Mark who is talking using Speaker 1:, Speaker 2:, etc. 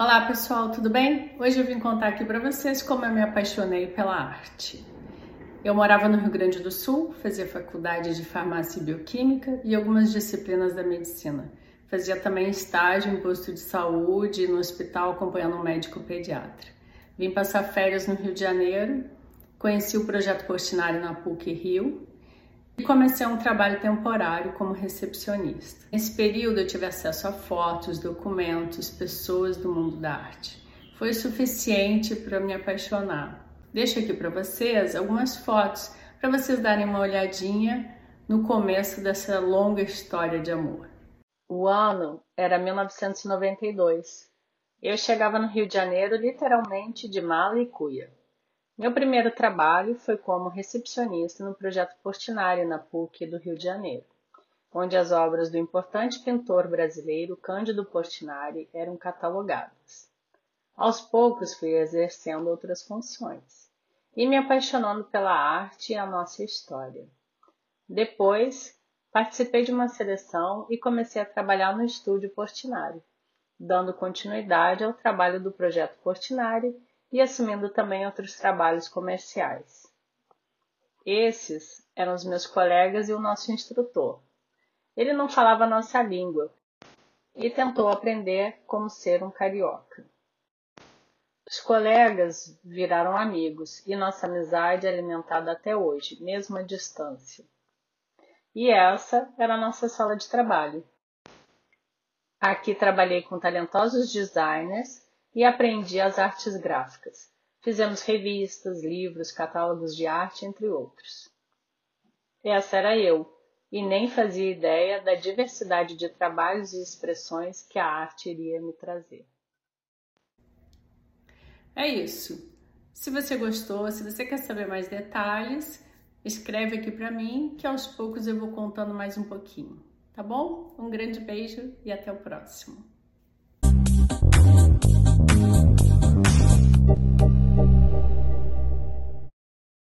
Speaker 1: Olá pessoal, tudo bem? Hoje eu vim contar aqui para vocês como eu me apaixonei pela arte. Eu morava no Rio Grande do Sul, fazia faculdade de farmácia e bioquímica e algumas disciplinas da medicina. Fazia também estágio em posto de saúde no hospital acompanhando um médico pediatra. Vim passar férias no Rio de Janeiro, conheci o projeto Postinari na PUC Rio e comecei um trabalho temporário como recepcionista. Nesse período eu tive acesso a fotos, documentos, pessoas do mundo da arte. Foi suficiente para me apaixonar. Deixo aqui para vocês algumas fotos para vocês darem uma olhadinha no começo dessa longa história de amor. O ano era 1992. Eu chegava no Rio de Janeiro literalmente de mala e cuia. Meu primeiro trabalho foi como recepcionista no projeto Portinari na PUC do Rio de Janeiro, onde as obras do importante pintor brasileiro Cândido Portinari eram catalogadas. Aos poucos fui exercendo outras funções e me apaixonando pela arte e a nossa história. Depois, participei de uma seleção e comecei a trabalhar no estúdio Portinari, dando continuidade ao trabalho do projeto Portinari e assumindo também outros trabalhos comerciais. Esses eram os meus colegas e o nosso instrutor. Ele não falava nossa língua e tentou aprender como ser um carioca. Os colegas viraram amigos e nossa amizade é alimentada até hoje, mesmo à distância. E essa era a nossa sala de trabalho. Aqui trabalhei com talentosos designers e aprendi as artes gráficas. Fizemos revistas, livros, catálogos de arte, entre outros. Essa era eu, e nem fazia ideia da diversidade de trabalhos e expressões que a arte iria me trazer. É isso. Se você gostou, se você quer saber mais detalhes, escreve aqui para mim que aos poucos eu vou contando mais um pouquinho, tá bom? Um grande beijo e até o próximo.